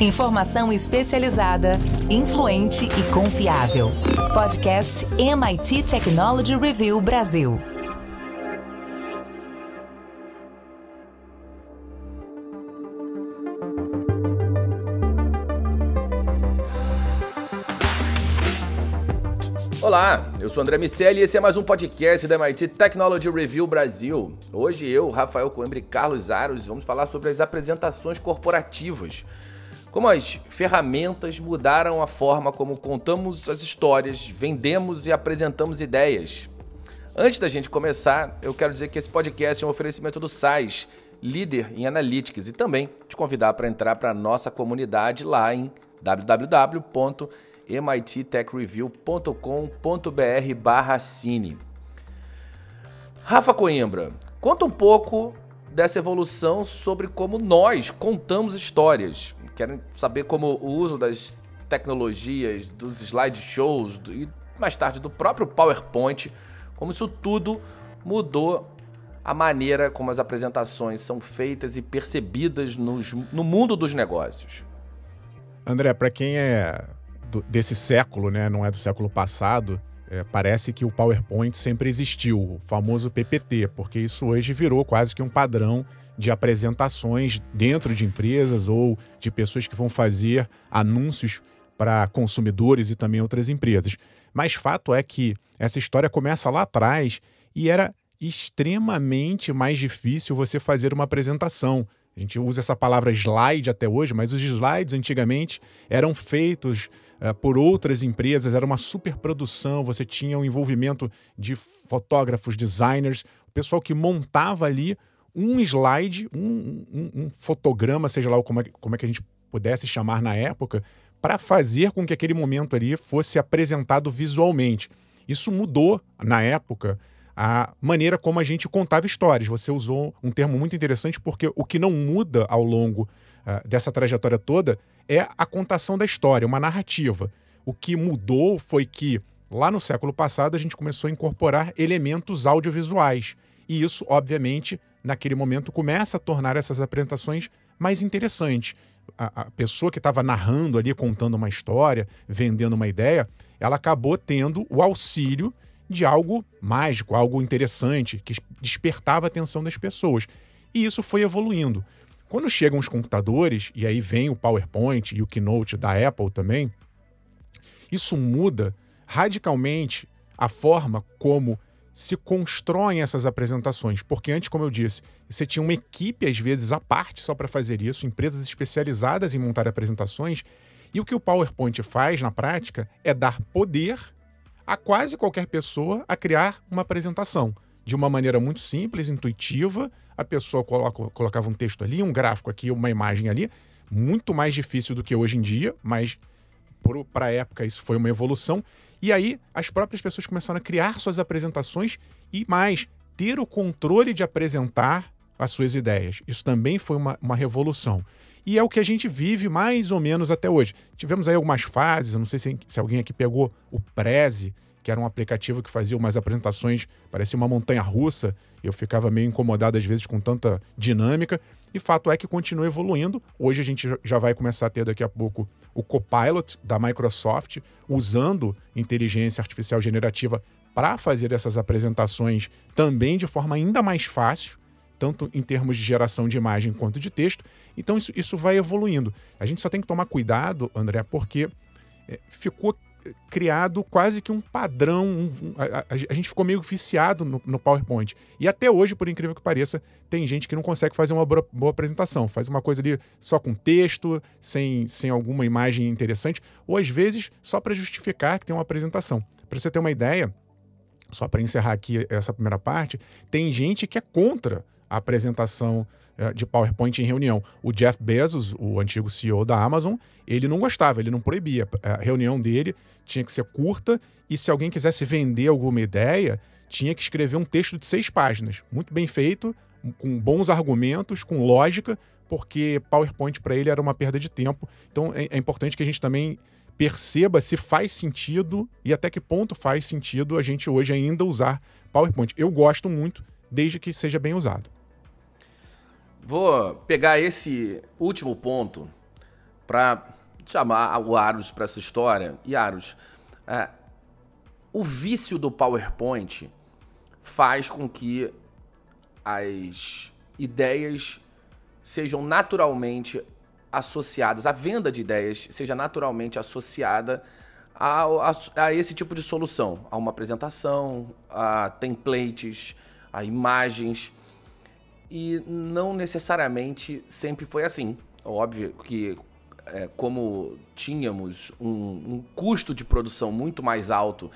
Informação especializada, influente e confiável. Podcast MIT Technology Review Brasil. Olá, eu sou André Miceli e esse é mais um podcast da MIT Technology Review Brasil. Hoje eu, Rafael Coimbra e Carlos Aros vamos falar sobre as apresentações corporativas. Como as ferramentas mudaram a forma como contamos as histórias, vendemos e apresentamos ideias. Antes da gente começar, eu quero dizer que esse podcast é um oferecimento do SAIS, líder em analytics, e também te convidar para entrar para a nossa comunidade lá em www mittechreview.com.br barra cine. Rafa Coimbra, conta um pouco dessa evolução sobre como nós contamos histórias. Quero saber como o uso das tecnologias, dos slideshows e mais tarde do próprio PowerPoint, como isso tudo mudou a maneira como as apresentações são feitas e percebidas nos, no mundo dos negócios. André, para quem é do, desse século, né, não é do século passado, é, parece que o PowerPoint sempre existiu, o famoso PPT, porque isso hoje virou quase que um padrão de apresentações dentro de empresas ou de pessoas que vão fazer anúncios para consumidores e também outras empresas. Mas fato é que essa história começa lá atrás e era extremamente mais difícil você fazer uma apresentação. A gente usa essa palavra slide até hoje, mas os slides antigamente eram feitos uh, por outras empresas, era uma superprodução, você tinha o um envolvimento de fotógrafos, designers, o pessoal que montava ali um slide, um, um, um fotograma, seja lá como é, como é que a gente pudesse chamar na época, para fazer com que aquele momento ali fosse apresentado visualmente. Isso mudou na época a maneira como a gente contava histórias. Você usou um termo muito interessante porque o que não muda ao longo uh, dessa trajetória toda é a contação da história, uma narrativa. O que mudou foi que lá no século passado a gente começou a incorporar elementos audiovisuais. E isso, obviamente, naquele momento começa a tornar essas apresentações mais interessantes. A, a pessoa que estava narrando ali, contando uma história, vendendo uma ideia, ela acabou tendo o auxílio de algo mágico, algo interessante, que despertava a atenção das pessoas. E isso foi evoluindo. Quando chegam os computadores, e aí vem o PowerPoint e o Keynote da Apple também, isso muda radicalmente a forma como se constroem essas apresentações. Porque antes, como eu disse, você tinha uma equipe, às vezes, à parte só para fazer isso, empresas especializadas em montar apresentações. E o que o PowerPoint faz na prática é dar poder a quase qualquer pessoa a criar uma apresentação. De uma maneira muito simples, intuitiva, a pessoa coloca, colocava um texto ali, um gráfico aqui, uma imagem ali, muito mais difícil do que hoje em dia, mas para a época isso foi uma evolução. E aí as próprias pessoas começaram a criar suas apresentações e mais, ter o controle de apresentar as suas ideias. Isso também foi uma, uma revolução. E é o que a gente vive mais ou menos até hoje. Tivemos aí algumas fases, não sei se, se alguém aqui pegou o Prezi, que era um aplicativo que fazia umas apresentações, parecia uma montanha russa, eu ficava meio incomodado às vezes com tanta dinâmica. E fato é que continua evoluindo. Hoje a gente já vai começar a ter daqui a pouco o Copilot da Microsoft, usando inteligência artificial generativa para fazer essas apresentações também de forma ainda mais fácil tanto em termos de geração de imagem quanto de texto. Então isso, isso vai evoluindo. A gente só tem que tomar cuidado, André, porque é, ficou criado quase que um padrão. Um, a, a, a, gente ficou meio viciado no, no, PowerPoint. E até hoje, por incrível que pareça, tem gente que não consegue fazer uma boa, boa apresentação. Faz uma coisa ali só com texto, sem, sem alguma imagem interessante, ou às vezes só para justificar que tem uma apresentação. Para você ter uma ideia, só para encerrar aqui essa primeira parte, tem gente que é contra a apresentação de PowerPoint em reunião. O Jeff Bezos, o antigo CEO da Amazon, ele não gostava, ele não proibia. A reunião dele tinha que ser curta e se alguém quisesse vender alguma ideia, tinha que escrever um texto de seis páginas, muito bem feito, com bons argumentos, com lógica, porque PowerPoint para ele era uma perda de tempo. Então é, é importante que a gente também perceba se faz sentido e até que ponto faz sentido a gente hoje ainda usar PowerPoint. Eu gosto muito, desde que seja bem usado. Vou pegar esse último ponto para chamar o Aros para essa história. E Aros, é, o vício do PowerPoint faz com que as ideias sejam naturalmente associadas, a venda de ideias seja naturalmente associada a, a, a, esse tipo de solução, a uma apresentação, a templates, a imagens. E não necessariamente sempre foi assim. Óbvio que, é, como tínhamos um, um, custo de produção muito mais alto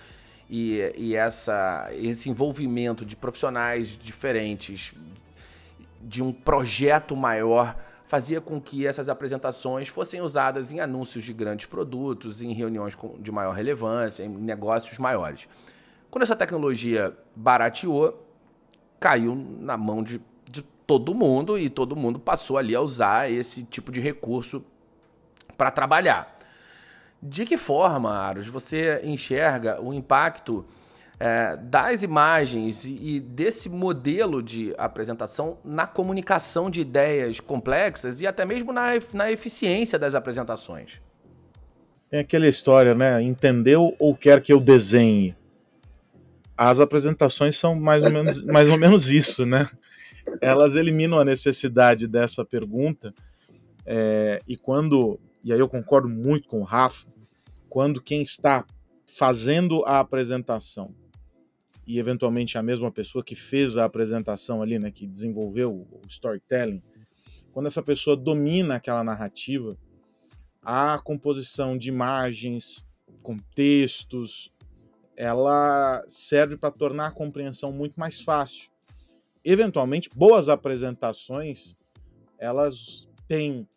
e, e essa, esse envolvimento de profissionais diferentes, de um projeto maior fazia com que essas apresentações fossem usadas em anúncios de grandes produtos, em reuniões de maior relevância, em negócios maiores. Quando essa tecnologia barateou, caiu na mão de, de todo mundo e todo mundo passou ali a usar esse tipo de recurso para trabalhar. De que forma, Aros, você enxerga o impacto é, das imagens e, desse modelo de apresentação na comunicação de ideias complexas e até mesmo na, na eficiência das apresentações. Tem aquela história, né? Entendeu ou quer que eu desenhe? As apresentações são mais ou menos, mais ou menos isso, né? Elas eliminam a necessidade dessa pergunta. É, e quando, e aí eu concordo muito com o Rafa, quando quem está fazendo a apresentação e eventualmente a mesma pessoa que fez a apresentação ali, né, que desenvolveu o storytelling, quando essa pessoa domina aquela narrativa, a composição de imagens, contextos, ela serve para tornar a compreensão muito mais fácil. Eventualmente, boas apresentações, elas têm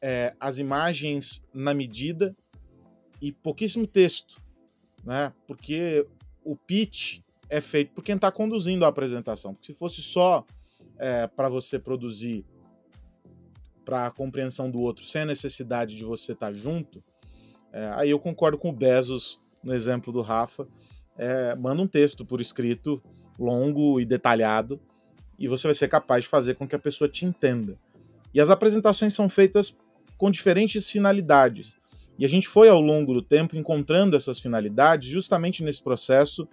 é, as imagens na medida e pouquíssimo texto, né? Porque o pitch é feito por quem está conduzindo a apresentação. Porque se fosse só é, para você produzir para a compreensão do outro, sem a necessidade de você estar tá junto, é, aí eu concordo com o Bezos no exemplo do Rafa. É, manda um texto por escrito, longo e detalhado, e você vai ser capaz de fazer com que a pessoa te entenda. E as apresentações são feitas com diferentes finalidades. E a gente foi ao longo do tempo encontrando essas finalidades justamente nesse processo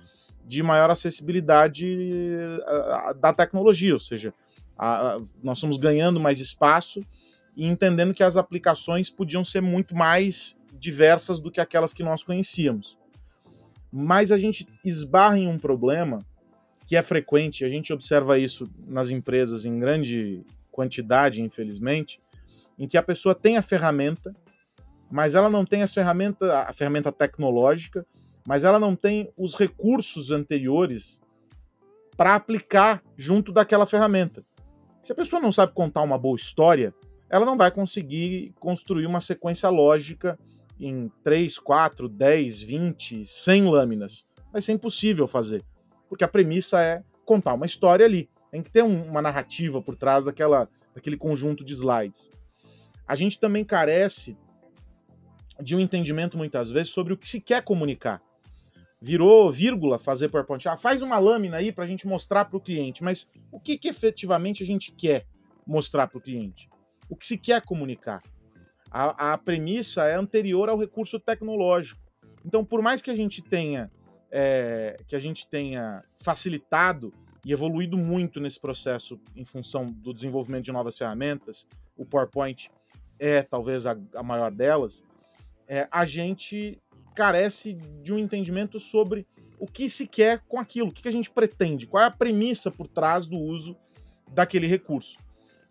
de maior acessibilidade da tecnologia, ou seja, a, a, nós estamos ganhando mais espaço e entendendo que as aplicações podiam ser muito mais diversas do que aquelas que nós conhecíamos. Mas a gente esbarra em um problema que é frequente, a gente observa isso nas empresas em grande quantidade, infelizmente, em que a pessoa tem a ferramenta, mas ela não tem a ferramenta, a ferramenta tecnológica mas ela não tem os recursos anteriores para aplicar junto daquela ferramenta. Se a pessoa não sabe contar uma boa história, ela não vai conseguir construir uma sequência lógica em 3, 4, 10, 20, 100 lâminas. Vai ser impossível fazer, porque a premissa é contar uma história ali. Tem que ter um, uma narrativa por trás daquela, daquele conjunto de slides. A gente também carece de um entendimento, muitas vezes, sobre o que se quer comunicar virou vírgula fazer PowerPoint. Ah, faz uma lâmina aí para a gente mostrar para o cliente. Mas o que, que efetivamente a gente quer mostrar para o cliente? O que se quer comunicar? A, a, premissa é anterior ao recurso tecnológico. Então, por mais que a gente tenha é, que a gente tenha facilitado e evoluído muito nesse processo em função do desenvolvimento de novas ferramentas, o PowerPoint é talvez a, a maior delas. É, a gente carece de um entendimento sobre o que se quer com aquilo, o que a gente pretende, qual é a premissa por trás do uso daquele recurso.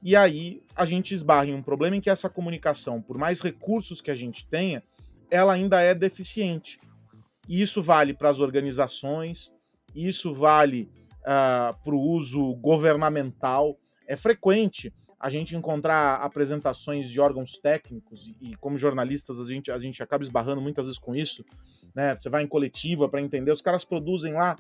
E aí a gente esbarra em um problema em que essa comunicação, por mais recursos que a gente tenha, ela ainda é deficiente. E isso vale para as organizações, isso vale uh, para o uso governamental. É frequente a gente encontrar apresentações de órgãos técnicos, e, como jornalistas a gente, a gente acaba esbarrando muitas vezes com isso, né? Você vai em coletiva para entender, os caras produzem lá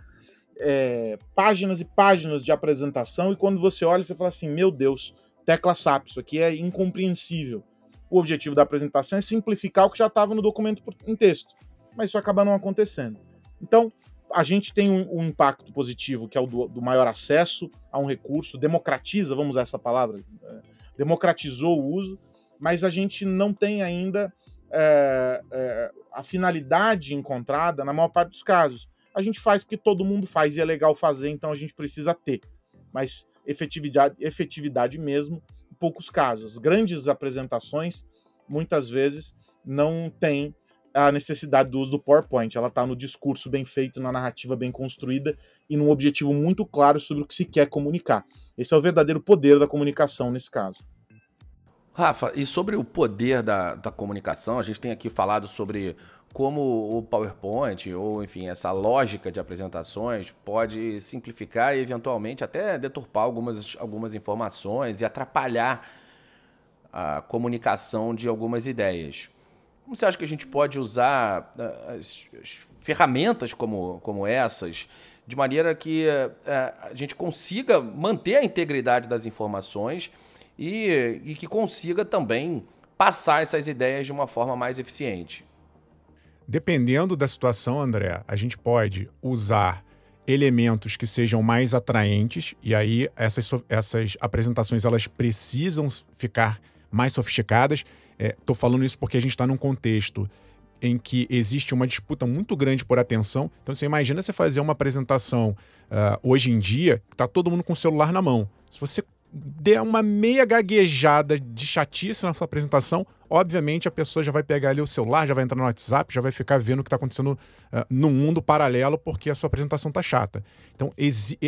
é, páginas e páginas de apresentação, e quando você olha, você fala assim: meu Deus, tecla SAP, isso aqui é incompreensível. O objetivo da apresentação é simplificar o que já estava no documento em texto, mas isso acaba não acontecendo. Então, a gente tem um, um, impacto positivo, que é o do, do, maior acesso a um recurso, democratiza, vamos usar essa palavra, é, democratizou o uso, mas a gente não tem ainda é, é, a finalidade encontrada na maior parte dos casos. A gente faz porque todo mundo faz e é legal fazer, então a gente precisa ter. Mas efetividade, efetividade mesmo, em poucos casos. Grandes apresentações, muitas vezes, não tem a necessidade do uso do PowerPoint. Ela está no discurso bem feito, na narrativa bem construída e num objetivo muito claro sobre o que se quer comunicar. Esse é o verdadeiro poder da comunicação nesse caso. Rafa, e sobre o poder da, da comunicação, a gente tem aqui falado sobre como o PowerPoint, ou enfim, essa lógica de apresentações pode simplificar e eventualmente até deturpar algumas, algumas informações e atrapalhar a comunicação de algumas ideias. Como você acha que a gente pode usar ah, as, as ferramentas como, como essas de maneira que uh, a gente consiga manter a integridade das informações e, e que consiga também passar essas ideias de uma forma mais eficiente? Dependendo da situação, André, a gente pode usar elementos que sejam mais atraentes e aí essas, essas apresentações elas precisam ficar mais sofisticadas Estou é, falando isso porque a gente está num contexto em que existe uma disputa muito grande por atenção. Então você imagina você fazer uma apresentação uh, hoje em dia, está todo mundo com o celular na mão. Se você der uma meia gaguejada de chatice na sua apresentação, obviamente a pessoa já vai pegar ali o celular, já vai entrar no WhatsApp, já vai ficar vendo o que está acontecendo uh, no mundo paralelo porque a sua apresentação está chata. Então,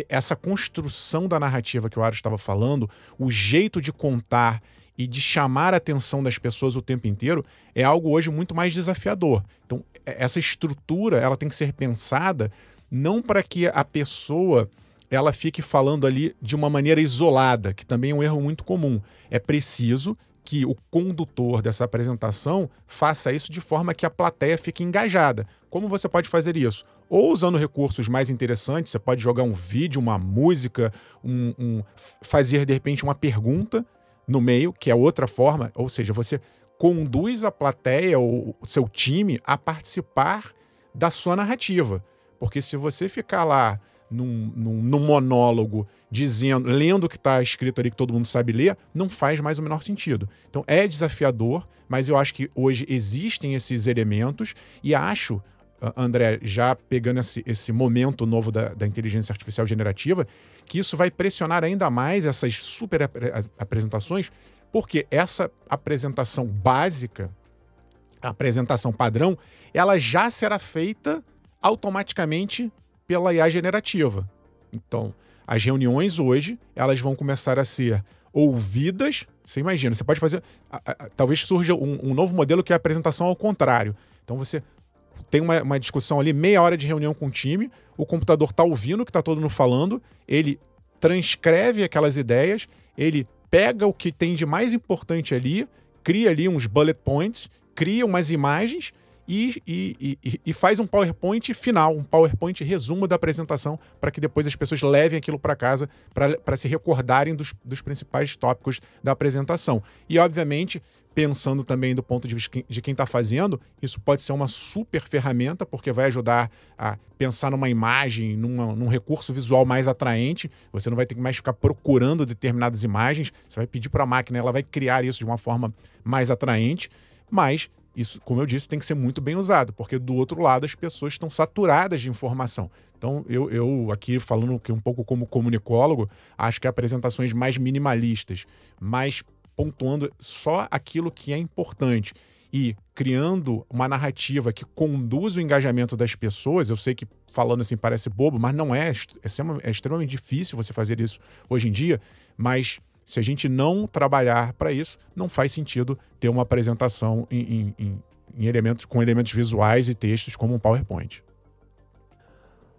essa construção da narrativa que o Aro estava falando, o jeito de contar e de chamar a atenção das pessoas o tempo inteiro é algo hoje muito mais desafiador. Então, essa estrutura ela tem que ser pensada não para que a pessoa ela fique falando ali de uma maneira isolada, que também é um erro muito comum. É preciso que o condutor dessa apresentação faça isso de forma que a plateia fique engajada. Como você pode fazer isso? Ou usando recursos mais interessantes, você pode jogar um vídeo, uma música, um, um fazer de repente uma pergunta no meio, que é outra forma, ou seja, você conduz a plateia ou o seu time a participar da sua narrativa. Porque se você ficar lá num, num, num monólogo dizendo, lendo o que está escrito ali que todo mundo sabe ler, não faz mais o menor sentido. Então é desafiador, mas eu acho que hoje existem esses elementos e acho André, já pegando esse, esse momento novo da, da, inteligência artificial generativa, que isso vai pressionar ainda mais essas super ap apresentações, porque essa apresentação básica, a apresentação padrão, ela já será feita automaticamente pela IA generativa. Então, as reuniões hoje, elas vão começar a ser ouvidas. Você imagina, você pode fazer. Talvez surja um, um novo modelo que é a apresentação ao contrário. Então você tem uma, uma, discussão ali, meia hora de reunião com o time, o computador está ouvindo o que está todo mundo falando, ele transcreve aquelas ideias, ele pega o que tem de mais importante ali, cria ali uns bullet points, cria umas imagens e, e, e, e faz um PowerPoint final, um PowerPoint resumo da apresentação, para que depois as pessoas levem aquilo para casa para se recordarem dos, dos principais tópicos da apresentação. E, obviamente, pensando também do ponto de vista de quem está fazendo, isso pode ser uma super ferramenta, porque vai ajudar a pensar numa imagem, numa, num recurso visual mais atraente. Você não vai ter que mais ficar procurando determinadas imagens, você vai pedir para a máquina, ela vai criar isso de uma forma mais atraente, mas isso, como eu disse, tem que ser muito bem usado, porque do outro lado as pessoas estão saturadas de informação. Então, eu, eu aqui falando que um pouco como comunicólogo, acho que apresentações mais minimalistas, mais pontuando só aquilo que é importante e criando uma narrativa que conduz o engajamento das pessoas. Eu sei que falando assim parece bobo, mas não é. É, é extremamente difícil você fazer isso hoje em dia. Mas se a gente não trabalhar para isso, não faz sentido ter uma apresentação em, em, em, elementos, com elementos visuais e textos como um PowerPoint.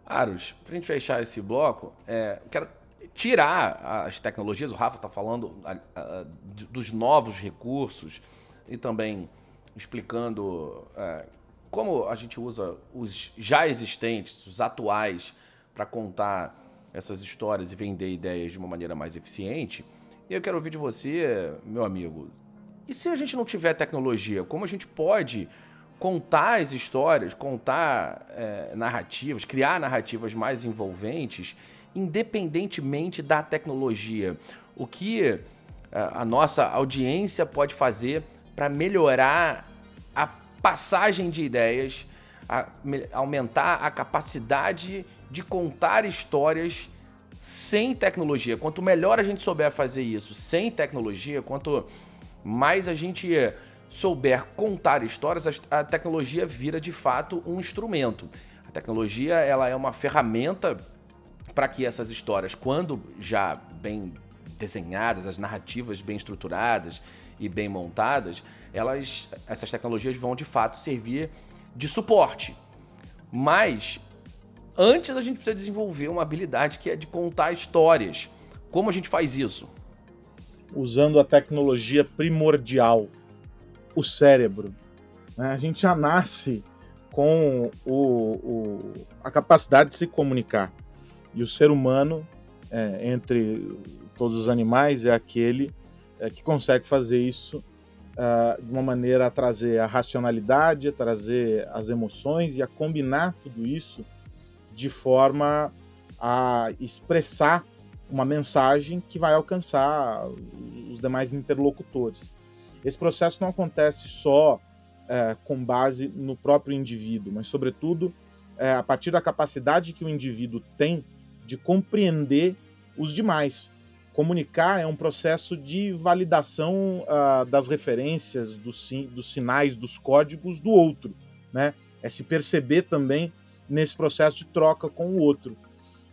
Aros, para a gente fechar esse bloco, é, quero tirar as tecnologias, o Rafa está falando a, a, dos novos recursos e também explicando é, como a gente usa os já existentes, os atuais, para contar essas histórias e vender ideias de uma maneira mais eficiente. E eu quero ouvir de você, meu amigo, e se a gente não tiver tecnologia, como a gente pode contar as histórias, contar é, narrativas, criar narrativas mais envolventes independentemente da tecnologia. O que a nossa audiência pode fazer para melhorar a passagem de ideias, a, aumentar a capacidade de contar histórias sem tecnologia. Quanto melhor a gente souber fazer isso sem tecnologia, quanto mais a gente souber contar histórias, a tecnologia vira de fato um instrumento. A tecnologia ela é uma ferramenta para que essas histórias, quando já bem desenhadas, as narrativas bem estruturadas e bem montadas, elas, essas tecnologias vão de fato servir de suporte. Mas antes a gente precisa desenvolver uma habilidade que é de contar histórias. Como a gente faz isso? Usando a tecnologia primordial, o cérebro. Né? A gente já nasce com o, o, a capacidade de se comunicar. E o ser humano, é, entre todos os animais, é aquele é, que consegue fazer isso uh, de uma maneira a trazer a racionalidade, a trazer as emoções e a combinar tudo isso de forma a expressar uma mensagem que vai alcançar os demais interlocutores. Esse processo não acontece só é, com base no próprio indivíduo, mas, sobretudo, é, a partir da capacidade que o indivíduo tem de compreender os demais. Comunicar é um processo de validação uh, das referências, dos, dos sinais, dos códigos do outro. Né? É se perceber também nesse processo de troca com o outro.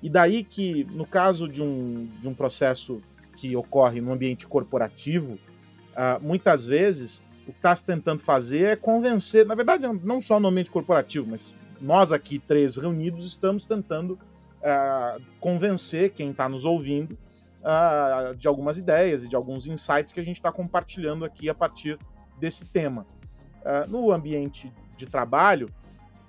E daí que, no caso de um, de um processo que ocorre no ambiente corporativo, uh, muitas vezes o que está se tentando fazer é convencer, na verdade, não só no ambiente corporativo, mas nós aqui três reunidos estamos tentando uh, convencer quem está nos ouvindo uh, de algumas ideias e de alguns insights que a gente está compartilhando aqui a partir desse tema. no ambiente de trabalho,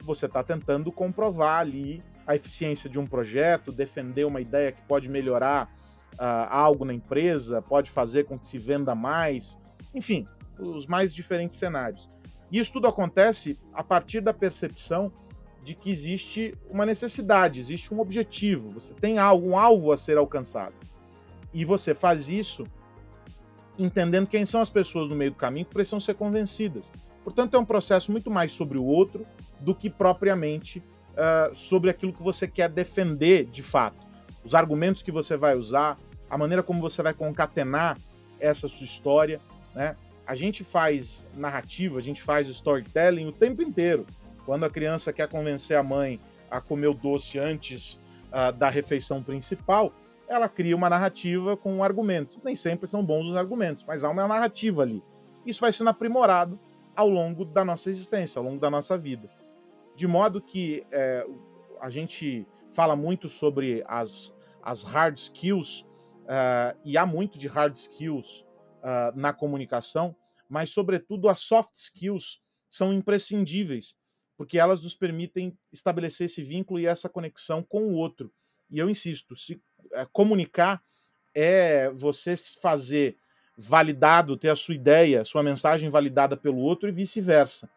você está tentando comprovar ali a eficiência de um projeto, defender uma ideia que pode melhorar uh, algo na empresa, pode fazer com que se venda mais, enfim, os mais diferentes cenários. E isso tudo acontece a partir da percepção de que existe uma necessidade, existe um objetivo, você tem algo, um alvo a ser alcançado. E você faz isso entendendo quem são as pessoas no meio do caminho que precisam ser convencidas. Portanto, é um processo muito mais sobre o outro do que propriamente uh, sobre aquilo que você quer defender de fato. Os argumentos que você vai usar, a maneira como você vai concatenar essa sua história. Né? A gente faz narrativa, a gente faz storytelling o tempo inteiro. Quando a criança quer convencer a mãe a comer o doce antes uh, da refeição principal, ela cria uma narrativa com um argumento. Nem sempre são bons os argumentos, mas há uma narrativa ali. Isso vai sendo aprimorado ao longo da nossa existência, ao longo da nossa vida de modo que é, a gente fala muito sobre as, as hard skills, uh, e há muito de hard skills uh, na comunicação, mas, sobretudo, as soft skills são imprescindíveis, porque elas nos permitem estabelecer esse vínculo e essa conexão com o outro. E eu insisto, se uh, comunicar é você fazer validado, ter a sua ideia, sua mensagem validada pelo outro e vice-versa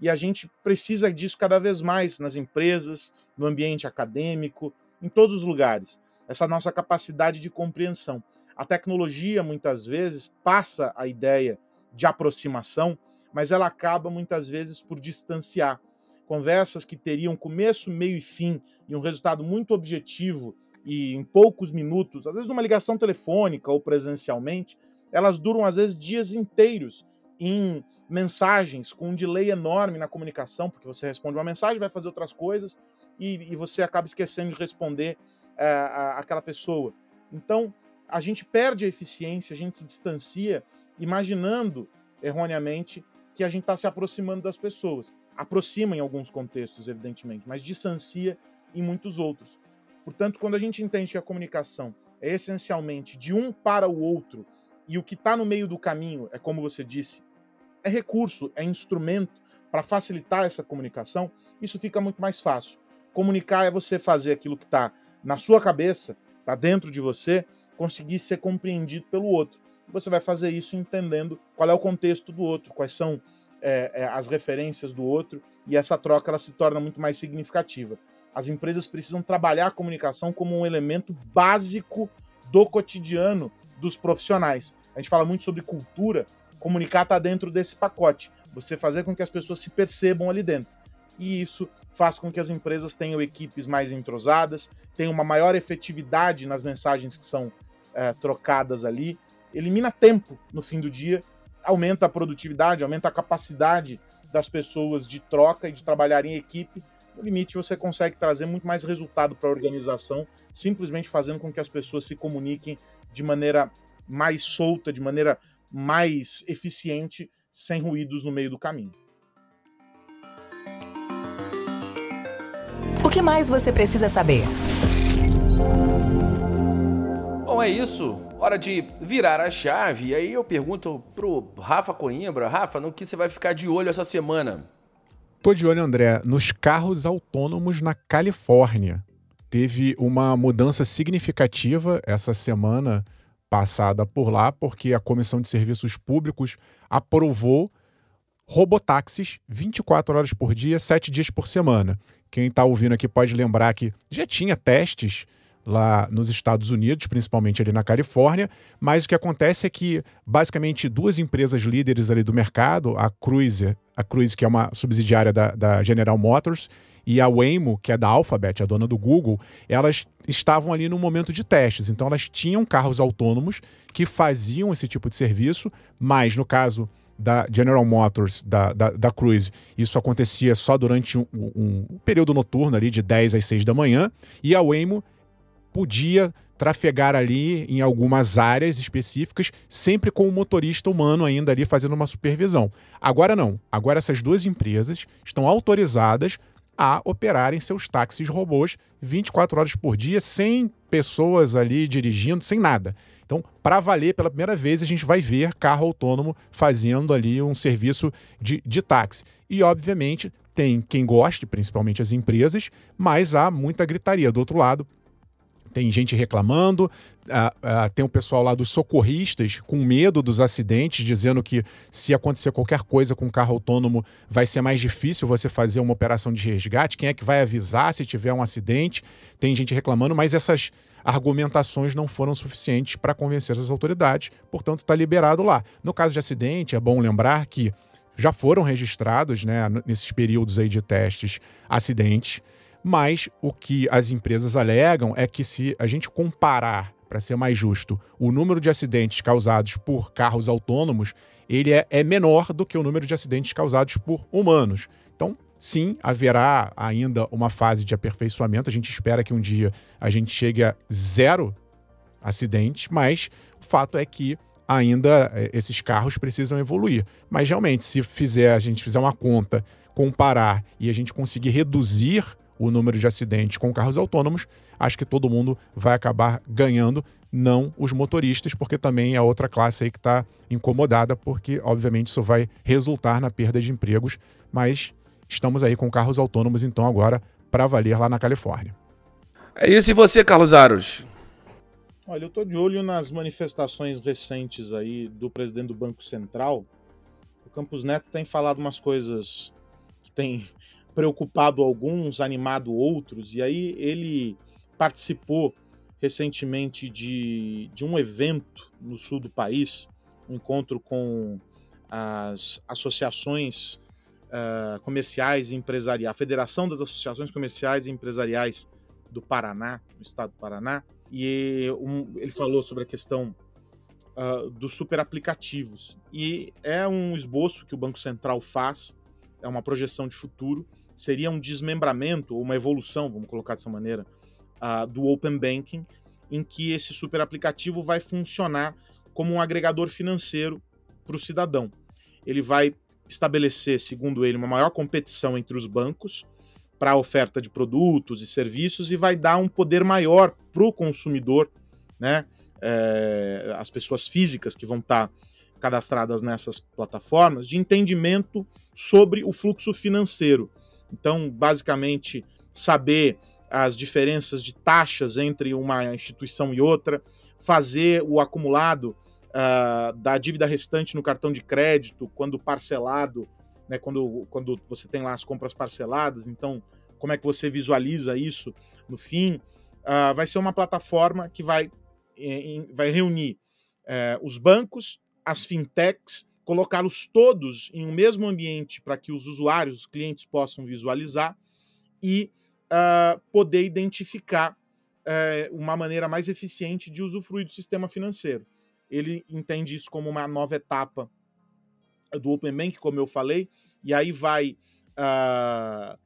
e a gente precisa disso cada vez mais nas empresas, no ambiente acadêmico, em todos os lugares. Essa nossa capacidade de compreensão. A tecnologia, muitas vezes, passa a ideia de aproximação, mas ela acaba, muitas vezes, por distanciar. Conversas que teriam começo, meio e fim e um resultado muito objetivo e em poucos minutos, às vezes numa ligação telefônica ou presencialmente, elas duram, às vezes, dias inteiros em mensagens com um delay enorme na comunicação, porque você responde uma mensagem, vai fazer outras coisas e, e você acaba esquecendo de responder é, a, aquela pessoa. Então, a gente perde a eficiência, a gente se distancia, imaginando erroneamente que a gente está se aproximando das pessoas. Aproxima em alguns contextos, evidentemente, mas distancia em muitos outros. Portanto, quando a gente entende que a comunicação é essencialmente de um para o outro e o que está no meio do caminho é, como você disse, é recurso, é instrumento para facilitar essa comunicação, isso fica muito mais fácil. Comunicar é você fazer aquilo que está na sua cabeça, está dentro de você, conseguir ser compreendido pelo outro. Você vai fazer isso entendendo qual é o contexto do outro, quais são é, é, as referências do outro, e essa troca ela se torna muito mais significativa. As empresas precisam trabalhar a comunicação como um elemento básico do cotidiano dos profissionais. A gente fala muito sobre cultura, comunicar está dentro desse pacote. Você fazer com que as pessoas se percebam ali dentro. E isso faz com que as empresas tenham equipes mais entrosadas, tenham uma maior efetividade nas mensagens que são é, trocadas ali, elimina tempo no fim do dia, aumenta a produtividade, aumenta a capacidade das pessoas de troca e de trabalhar em equipe. No limite, você consegue trazer muito mais resultado para a organização, simplesmente fazendo com que as pessoas se comuniquem de maneira mais solta, de maneira mais eficiente, sem ruídos no meio do caminho. O que mais você precisa saber? Bom, é isso. Hora de virar a chave. E aí eu pergunto pro Rafa Coimbra, Rafa, no que você vai ficar de olho essa semana? Tô de olho, André, nos carros autônomos na Califórnia. Teve uma mudança significativa essa semana passada por lá, porque a Comissão de Serviços Públicos aprovou robotáxis 24 horas por dia, 7 dias por semana. Quem está ouvindo aqui pode lembrar que já tinha testes lá nos Estados Unidos, principalmente ali na Califórnia, mas o que acontece é que basicamente duas empresas líderes ali do mercado, a Cruise, a Cruise que é uma subsidiária da, da General Motors, e a Waymo, que é da Alphabet, a dona do Google, elas estavam ali no momento de testes. Então elas tinham carros autônomos que faziam esse tipo de serviço, mas no caso da General Motors, da, da, da Cruise, isso acontecia só durante um, um, período noturno ali de 10 às 6 da manhã, e a Waymo podia trafegar ali em algumas áreas específicas, sempre com o motorista humano ainda ali fazendo uma supervisão. Agora não. Agora essas duas empresas estão autorizadas a operarem seus táxis robôs 24 horas por dia, sem pessoas ali dirigindo, sem nada. Então, para valer, pela primeira vez, a gente vai ver carro autônomo fazendo ali um serviço de, de táxi. E, obviamente, tem quem goste, principalmente as empresas, mas há muita gritaria. Do outro lado, tem gente reclamando, tem o pessoal lá dos socorristas com medo dos acidentes, dizendo que se acontecer qualquer coisa com o carro autônomo, vai ser mais difícil você fazer uma operação de resgate. Quem é que vai avisar se tiver um acidente? Tem gente reclamando, mas essas argumentações não foram suficientes para convencer as autoridades, portanto, está liberado lá. No caso de acidente, é bom lembrar que já foram registrados, né, nesses períodos aí de testes, acidentes mas o que as empresas alegam é que se a gente comparar, para ser mais justo, o número de acidentes causados por carros autônomos, ele é, é menor do que o número de acidentes causados por humanos. Então, sim, haverá ainda uma fase de aperfeiçoamento. A gente espera que um dia a gente chegue a zero acidentes, mas o fato é que ainda é, esses carros precisam evoluir. Mas realmente, se fizer a gente fizer uma conta, comparar e a gente conseguir reduzir o número de acidentes com carros autônomos, acho que todo mundo vai acabar ganhando, não os motoristas, porque também é outra classe aí que está incomodada, porque obviamente isso vai resultar na perda de empregos, mas estamos aí com carros autônomos então agora para valer lá na Califórnia. É isso e você, Carlos Aros? Olha, eu estou de olho nas manifestações recentes aí do presidente do Banco Central. O Campos Neto tem falado umas coisas que tem preocupado alguns, animado outros, e aí ele participou recentemente de, de um evento no sul do país, um encontro com as associações uh, comerciais e empresariais, a Federação das Associações Comerciais e Empresariais do Paraná, no estado do Paraná, e um, ele falou sobre a questão uh, dos super aplicativos. E é um esboço que o Banco Central faz, é uma projeção de futuro, seria um desmembramento ou uma evolução, vamos colocar dessa maneira, uh, do Open Banking, em que esse super aplicativo vai funcionar como um agregador financeiro para o cidadão. Ele vai estabelecer, segundo ele, uma maior competição entre os bancos para a oferta de produtos e serviços e vai dar um poder maior para o consumidor, né? É, as pessoas físicas que vão estar tá cadastradas nessas plataformas, de entendimento sobre o fluxo financeiro então, basicamente, saber as diferenças de taxas entre uma instituição e outra, fazer o acumulado uh, da dívida restante no cartão de crédito quando parcelado, né, quando, quando você tem lá as compras parceladas, então como é que você visualiza isso no fim? Uh, vai ser uma plataforma que vai, em, vai reunir é, os bancos, as fintechs, colocá-los todos em um mesmo ambiente para que os usuários, os clientes possam visualizar e uh, poder identificar uh, uma maneira mais eficiente de usufruir do sistema financeiro. Ele entende isso como uma nova etapa do Open Bank, como eu falei, e aí vai uh,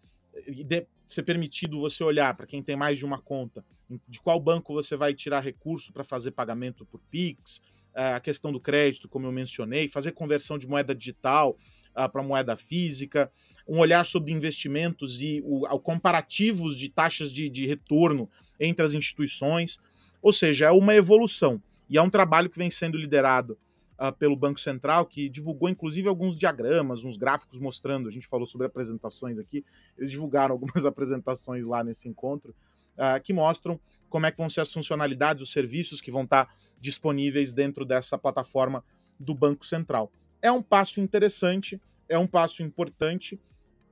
ser permitido você olhar para quem tem mais de uma conta, de qual banco você vai tirar recurso para fazer pagamento por Pix, a questão do crédito, como eu mencionei, fazer conversão de moeda digital uh, para moeda física, um olhar sobre investimentos e o, o comparativos de taxas de, de retorno entre as instituições. Ou seja, é uma evolução. E é um trabalho que vem sendo liderado uh, pelo Banco Central, que divulgou inclusive alguns diagramas, uns gráficos mostrando. A gente falou sobre apresentações aqui, eles divulgaram algumas apresentações lá nesse encontro, uh, que mostram como é que vão ser as funcionalidades, os serviços que vão estar disponíveis dentro dessa plataforma do Banco Central. É um passo interessante, é um passo importante.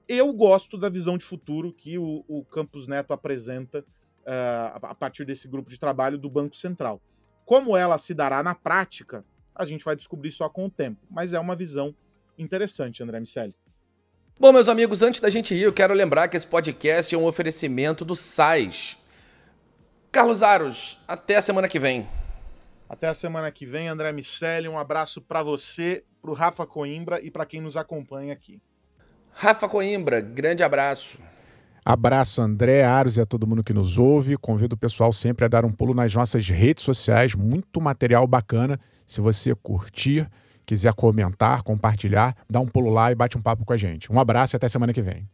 Eu gosto da visão de futuro que o, o Campus Neto apresenta uh, a partir desse grupo de trabalho do Banco Central. Como ela se dará na prática, a gente vai descobrir só com o tempo, mas é uma visão interessante, André Miceli. Bom, meus amigos, antes da gente ir, eu quero lembrar que esse podcast é um oferecimento do SAIS. Carlos Aros, até a semana que vem. Até a semana que vem, André Miceli. Um abraço para você, para o Rafa Coimbra e para quem nos acompanha aqui. Rafa Coimbra, grande abraço. Abraço, André, Aros e a todo mundo que nos ouve. Convido o pessoal sempre a dar um pulo nas nossas redes sociais, muito material bacana. Se você curtir, quiser comentar, compartilhar, dá um pulo lá e bate um papo com a gente. Um abraço e até semana que vem.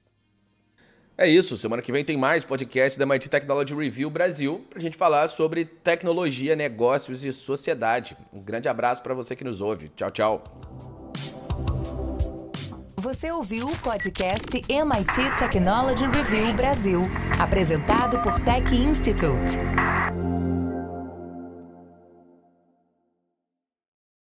É isso, semana que vem tem mais podcast da MIT Technology Review Brasil para a gente falar sobre tecnologia, negócios e sociedade. Um grande abraço para você que nos ouve. Tchau, tchau. Você ouviu o podcast MIT Technology Review Brasil, apresentado por Tech Institute.